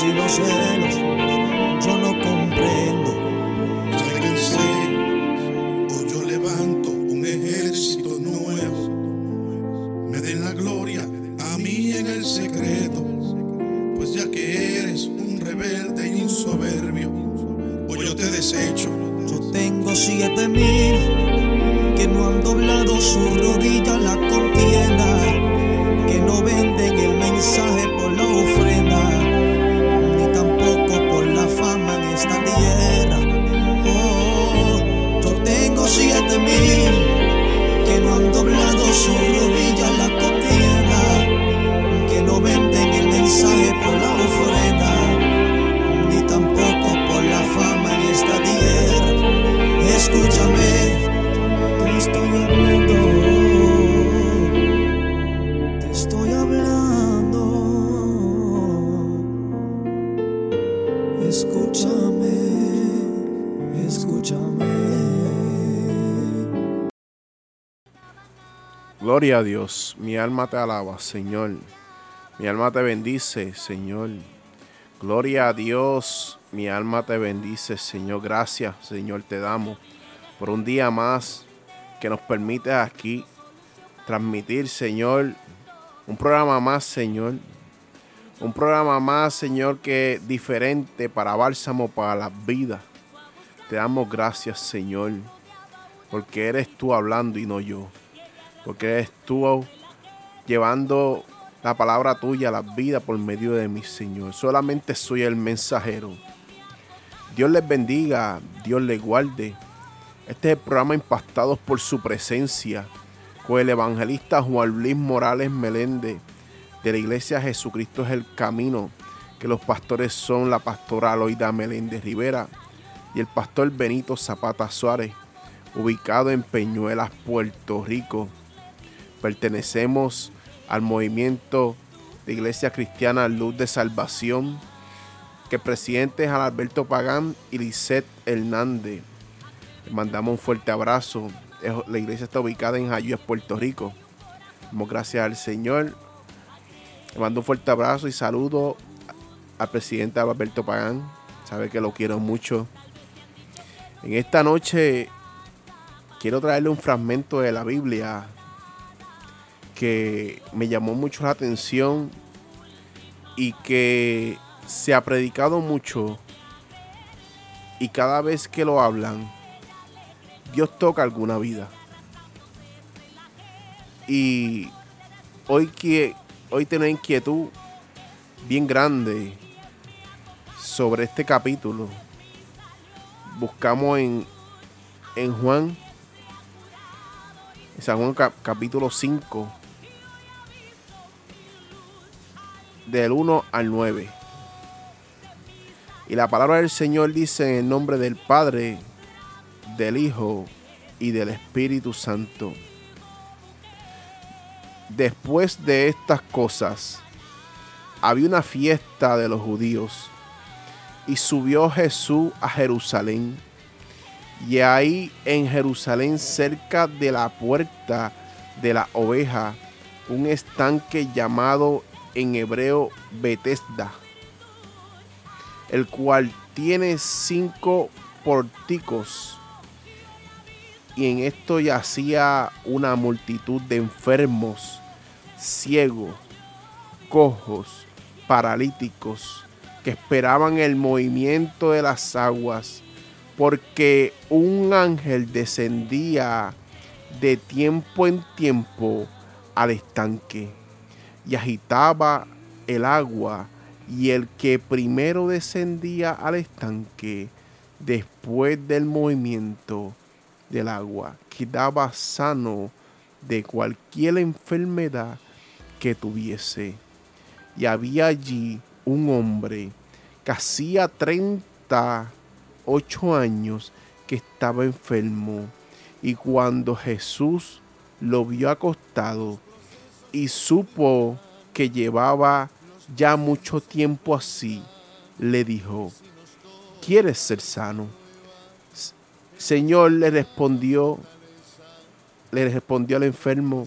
disensiones y los celos. Yo no comprendo. o yo levanto un ejército nuevo. Me den la gloria a mí en el secreto, pues ya que eres un rebelde y insoberbio, o yo te desecho. Yo tengo siete mil que no han doblado su rodilla la Gloria a Dios, mi alma te alaba, Señor. Mi alma te bendice, Señor. Gloria a Dios, mi alma te bendice, Señor. Gracias, Señor, te damos por un día más que nos permite aquí transmitir, Señor, un programa más, Señor. Un programa más, Señor, que es diferente para Bálsamo, para las vidas. Te damos gracias, Señor, porque eres tú hablando y no yo porque eres tú llevando la palabra tuya a la vida por medio de mi Señor. Solamente soy el mensajero. Dios les bendiga, Dios les guarde. Este es el programa Impactados por su presencia con el evangelista Juan Luis Morales Meléndez de la iglesia Jesucristo es el camino, que los pastores son la pastora Aloida Meléndez Rivera y el pastor Benito Zapata Suárez, ubicado en Peñuelas, Puerto Rico. Pertenecemos al movimiento de Iglesia Cristiana Luz de Salvación, que el presidente es Alberto Pagán y Lisette Hernández. Le mandamos un fuerte abrazo. La iglesia está ubicada en Jayuya, Puerto Rico. Damos gracias al Señor. Le mando un fuerte abrazo y saludo al presidente Alberto Pagán. Sabe que lo quiero mucho. En esta noche quiero traerle un fragmento de la Biblia que me llamó mucho la atención y que se ha predicado mucho y cada vez que lo hablan, Dios toca alguna vida. Y hoy, que, hoy tengo inquietud bien grande sobre este capítulo. Buscamos en, en Juan, en San Juan cap- capítulo 5, del 1 al 9. Y la palabra del Señor dice en el nombre del Padre, del Hijo y del Espíritu Santo. Después de estas cosas, había una fiesta de los judíos y subió Jesús a Jerusalén. Y ahí en Jerusalén, cerca de la puerta de la oveja, un estanque llamado en hebreo Betesda, el cual tiene cinco pórticos. Y en esto yacía una multitud de enfermos, ciegos, cojos, paralíticos que esperaban el movimiento de las aguas, porque un ángel descendía de tiempo en tiempo al estanque y agitaba el agua y el que primero descendía al estanque después del movimiento del agua quedaba sano de cualquier enfermedad que tuviese. Y había allí un hombre que hacía 38 años que estaba enfermo. Y cuando Jesús lo vio acostado y supo que llevaba ya mucho tiempo así, le dijo, ¿quieres ser sano? Señor le respondió, le respondió al enfermo,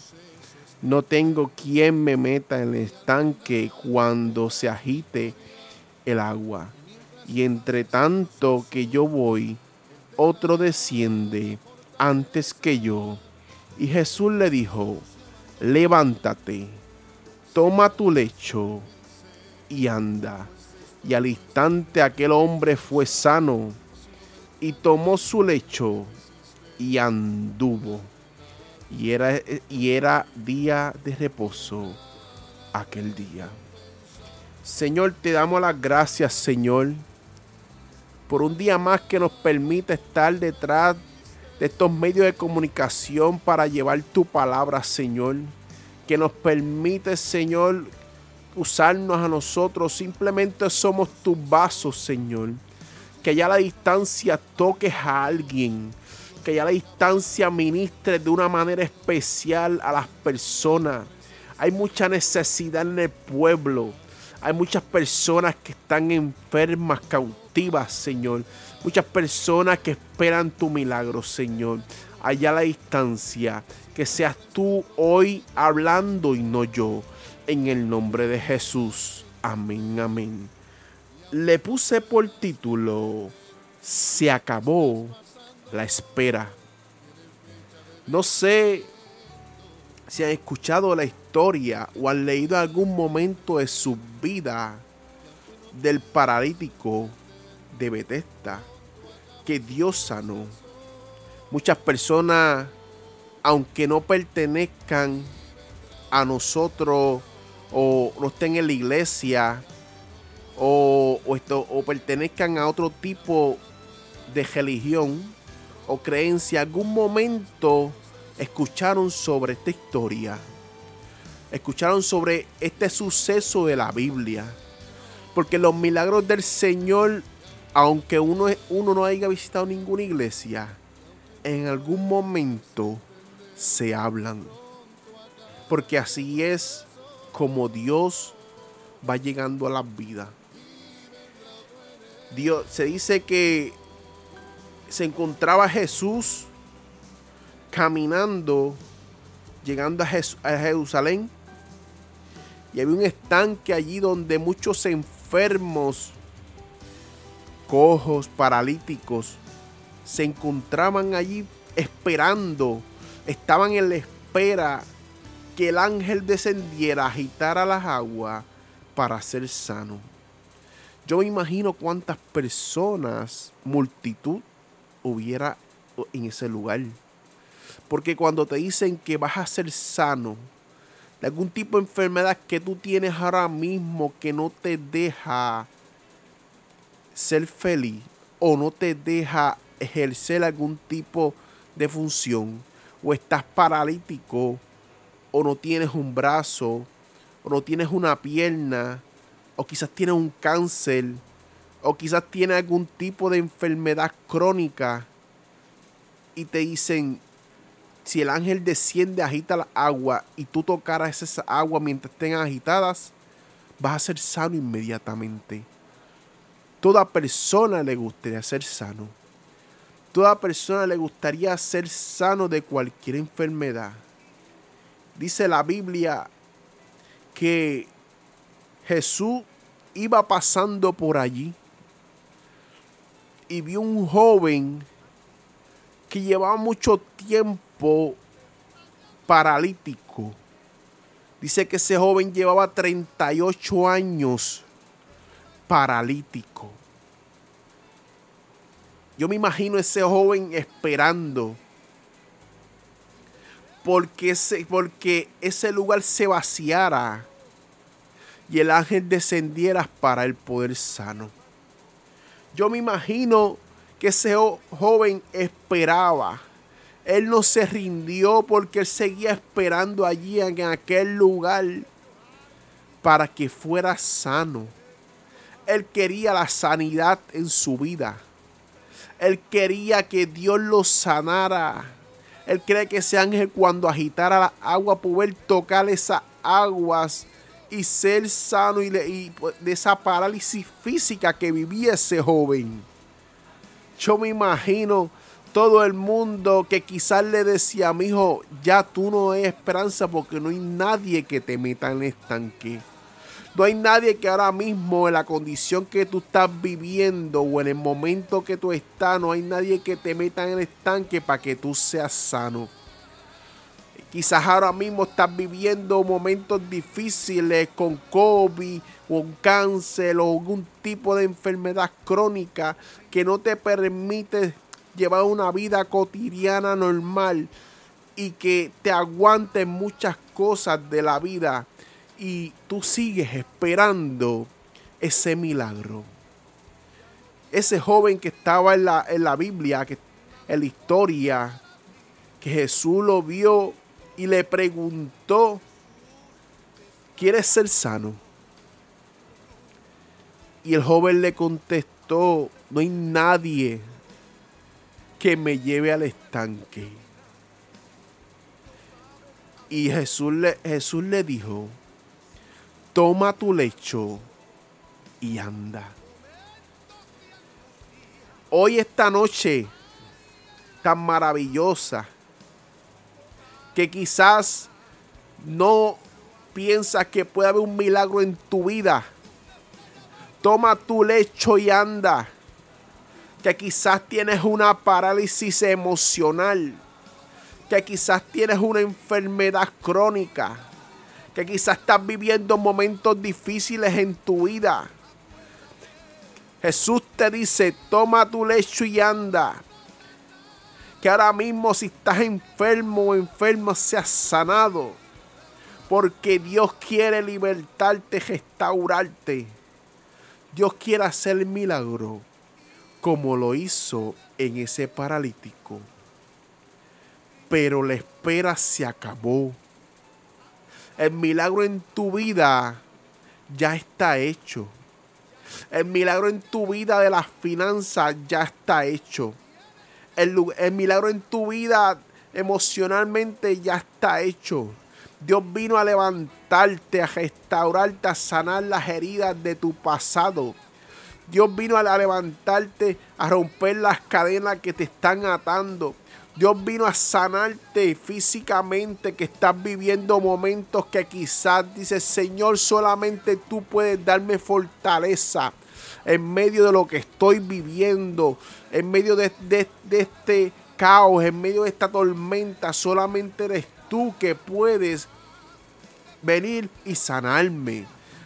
no tengo quien me meta en el estanque cuando se agite el agua. Y entre tanto que yo voy, otro desciende antes que yo. Y Jesús le dijo, levántate, toma tu lecho y anda. Y al instante aquel hombre fue sano y tomó su lecho y anduvo y era, y era día de reposo aquel día. Señor, te damos las gracias, Señor, por un día más que nos permite estar detrás de estos medios de comunicación para llevar tu palabra, Señor. Que nos permite, Señor, usarnos a nosotros. Simplemente somos tus vasos, Señor. Que ya a la distancia toques a alguien que ya la distancia ministre de una manera especial a las personas. Hay mucha necesidad en el pueblo. Hay muchas personas que están enfermas, cautivas, Señor. Muchas personas que esperan tu milagro, Señor. Allá a la distancia, que seas tú hoy hablando y no yo. En el nombre de Jesús. Amén, amén. Le puse por título, se acabó la espera. No sé si han escuchado la historia o han leído algún momento de su vida del paralítico de Bethesda que Dios sanó. Muchas personas, aunque no pertenezcan a nosotros o no estén en la iglesia o, esto, o pertenezcan a otro tipo de religión, o creencia algún momento escucharon sobre esta historia. Escucharon sobre este suceso de la Biblia. Porque los milagros del Señor, aunque uno, uno no haya visitado ninguna iglesia, en algún momento se hablan. Porque así es como Dios va llegando a las vidas. Dios se dice que se encontraba Jesús caminando, llegando a, Jerusalén. Y había un estanque allí donde muchos enfermos, cojos, paralíticos, se encontraban allí esperando, estaban en la espera que el ángel descendiera, agitara las aguas para ser sano. Yo me imagino cuántas personas, multitud, hubiera en ese lugar. Porque cuando te dicen que vas a ser sano de algún tipo de enfermedad que tú tienes ahora mismo que no te deja ser feliz o no te deja ejercer algún tipo de función o estás paralítico o no tienes un brazo o no tienes una pierna o quizás tienes un cáncer o quizás tiene algún tipo de enfermedad crónica y te dicen, si el ángel desciende, agita la agua y tú tocaras esa agua mientras estén agitadas, vas a ser sano inmediatamente. Toda persona le gustaría ser sano. Toda persona le gustaría ser sano de cualquier enfermedad. Dice la Biblia que Jesús iba pasando por allí y vio un joven que llevaba mucho tiempo paralítico. Dice que ese joven llevaba 38 años paralítico. Yo me imagino ese joven esperando porque ese, porque ese lugar se vaciara y el ángel descendiera para el poder sano. Yo me imagino que ese joven esperaba. Él no se rindió porque él seguía esperando allí en aquel lugar para que fuera sano. Él quería la sanidad en su vida. Él quería que Dios lo sanara. Él cree que ese ángel cuando agitara la agua poder tocar esas aguas y ser sano y, de esa parálisis física que vivía ese joven. Yo me imagino todo el mundo que quizás le decía mi hijo, ya tú no hay esperanza porque no hay nadie que te meta en el estanque. No hay nadie que ahora mismo en la condición que tú estás viviendo o en el momento que tú estás, no hay nadie que te meta en el estanque para que tú seas sano. Quizás ahora mismo estás viviendo momentos difíciles con COVID o un cáncer o algún tipo de enfermedad crónica que no te permite llevar una vida cotidiana normal y que te aguanten muchas cosas de la vida y tú sigues esperando ese milagro. Ese joven que estaba en la, en la Biblia, que, en la historia, que Jesús lo vio y le preguntó, ¿quieres ser sano? Y el joven le contestó, no hay nadie que me lleve al estanque. Y Jesús le, Jesús le dijo, toma tu lecho y anda. Hoy esta noche tan maravillosa que quizás no piensas que puede haber un milagro en tu vida. Toma tu lecho y anda. Que quizás tienes una parálisis emocional. Que quizás tienes una enfermedad crónica. Que quizás estás viviendo momentos difíciles en tu vida. Jesús te dice, toma tu lecho y anda que ahora mismo si estás enfermo o enferma seas sanado. Porque Dios quiere libertarte, restaurarte. Dios quiere hacer milagro como lo hizo en ese paralítico. Pero la espera se acabó. El milagro en tu vida ya está hecho. El milagro en tu vida de las finanzas ya está hecho el, milagro en tu vida emocionalmente ya está hecho. Dios vino a levantarte, a restaurarte, a sanar las heridas de tu pasado. Dios vino a levantarte, a romper las cadenas que te están atando. Dios vino a sanarte físicamente, que estás viviendo momentos que quizás dices, Señor, solamente tú puedes darme fortaleza en medio de lo que estoy viviendo, en medio de, este caos, en medio de esta tormenta, solamente eres tú que puedes venir y sanarme.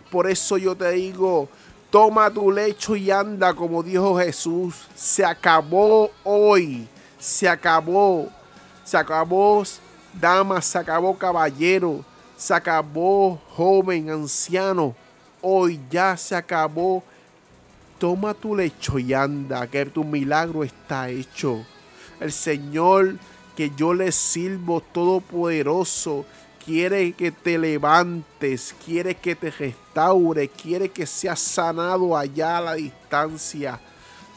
Por eso yo te digo, toma tu lecho y anda como dijo Jesús. Se acabó hoy, se acabó, se acabó dama, se acabó caballero, se acabó joven, anciano. Hoy ya se acabó toma tu lecho y anda, que tu milagro está hecho. El Señor que yo le sirvo todopoderoso quiere que te levantes, quiere que te restaure, quiere que seas sanado allá a la distancia,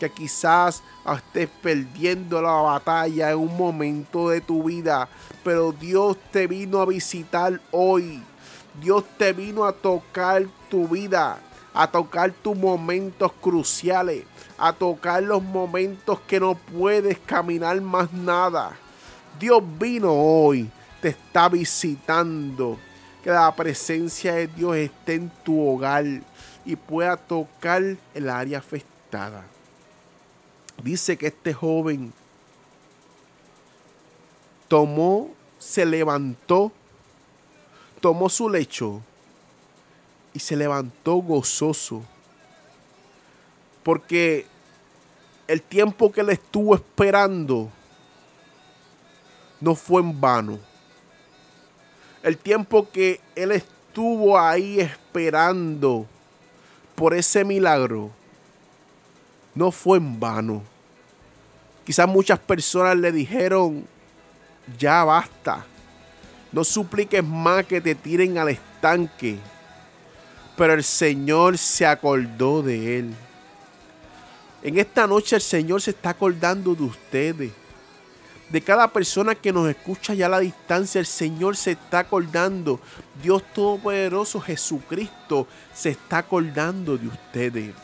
que quizás estés perdiendo la batalla en un momento de tu vida, pero Dios te vino a visitar hoy. Dios te vino a tocar tu vida a tocar tus momentos cruciales, a tocar los momentos que no puedes caminar más nada. Dios vino hoy, te está visitando. Que la presencia de Dios esté en tu hogar y pueda tocar el área afectada. Dice que este joven tomó, se levantó, tomó su lecho y se levantó gozoso Porque el tiempo que él estuvo esperando no fue en vano. El tiempo que él estuvo ahí esperando por ese milagro no fue en vano. Quizás muchas personas le dijeron, ya basta, no supliques más que te tiren al estanque. Pero el Señor se acordó de él. En esta noche el Señor se está acordando de ustedes. De cada persona que nos escucha ya a la distancia, el Señor se está acordando. Dios Todopoderoso Jesucristo se está acordando de ustedes.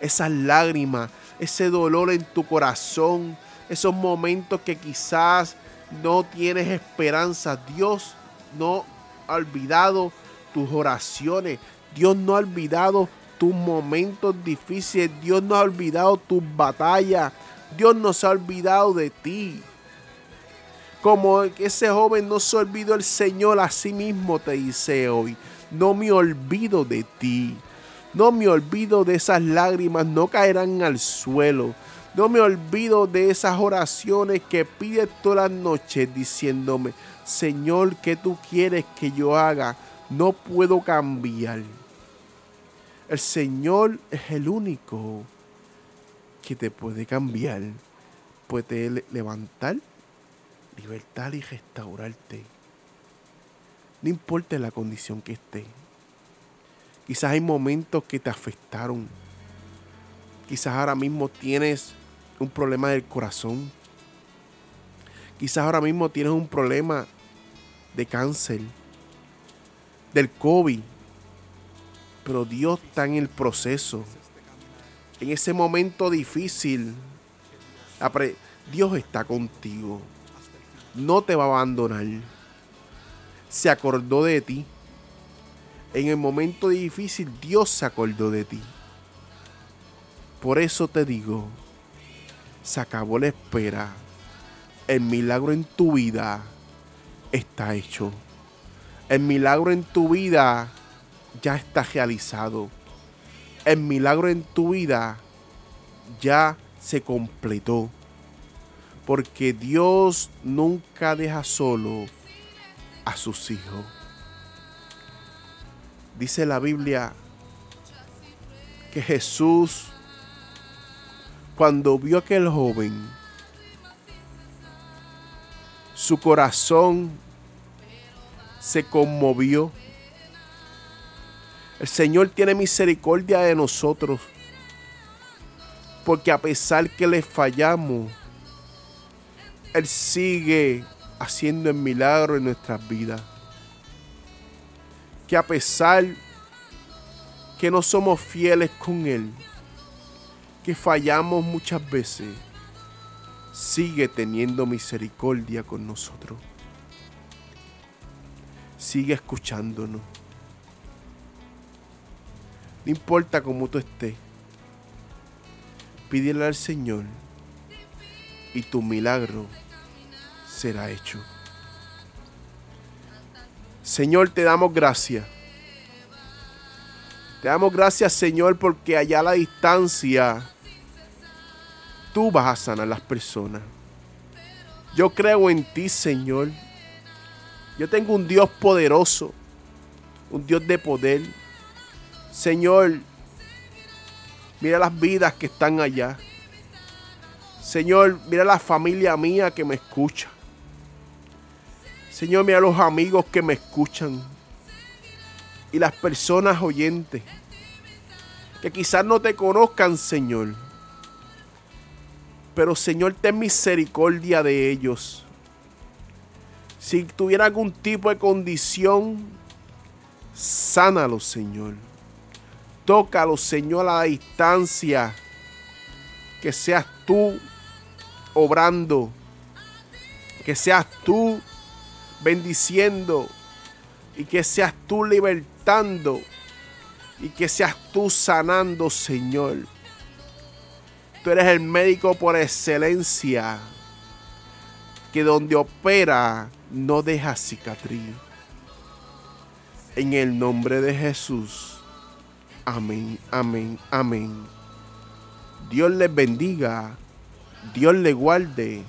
Esas lágrimas, ese dolor en tu corazón, esos momentos que quizás no tienes esperanza. Dios no ha olvidado tus oraciones. Dios no ha olvidado tus momentos difíciles. Dios no ha olvidado tus batallas. Dios no se ha olvidado de ti. Como ese joven no se olvidó el Señor a sí mismo te dice hoy. No me olvido de ti. No me olvido de esas lágrimas. No caerán al suelo. No me olvido de esas oraciones que pides todas las noches diciéndome, Señor, ¿qué tú quieres que yo haga? No puedo cambiar. El Señor es el único que te puede cambiar, puede levantar, libertar y restaurarte. No importa la condición que esté. Quizás hay momentos que te afectaron. Quizás ahora mismo tienes un problema del corazón. Quizás ahora mismo tienes un problema de cáncer, del COVID. Pero Dios está en el proceso. En ese momento difícil, Dios está contigo. No te va a abandonar. Se acordó de ti. En el momento difícil, Dios se acordó de ti. Por eso te digo, se acabó la espera. El milagro en tu vida está hecho. El milagro en tu vida ya está realizado. El milagro en tu vida ya se completó. Porque Dios nunca deja solo a sus hijos. Dice la Biblia que Jesús cuando vio a aquel joven, su corazón se conmovió. El Señor tiene misericordia de nosotros, porque a pesar que le fallamos, Él sigue haciendo el milagro en nuestras vidas. Que a pesar que no somos fieles con Él, que fallamos muchas veces, sigue teniendo misericordia con nosotros. Sigue escuchándonos. No importa cómo tú estés, pídele al Señor y tu milagro será hecho. Señor, te damos gracias. Te damos gracias, Señor, porque allá a la distancia tú vas a sanar las personas. Yo creo en ti, Señor. Yo tengo un Dios poderoso, un Dios de poder. Señor, mira las vidas que están allá. Señor, mira la familia mía que me escucha. Señor, mira los amigos que me escuchan. Y las personas oyentes que quizás no te conozcan, Señor pero Señor, ten misericordia de ellos. Si tuviera algún tipo de condición, sánalos, Señor. Tócalos, Señor, a la distancia. Que seas tú obrando. Que seas tú bendiciendo. Y que seas tú libertando. Y que seas tú sanando, Señor. Tú eres el médico por excelencia, que donde opera no deja cicatriz. En el nombre de Jesús. Amén, amén, amén Dios les bendiga. Dios les guarde.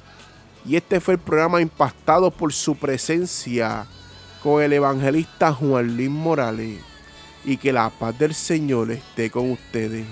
Y este fue el programa impactado por su presencia con el evangelista Juan Luis Morales. Y que la paz del Señor esté con ustedes.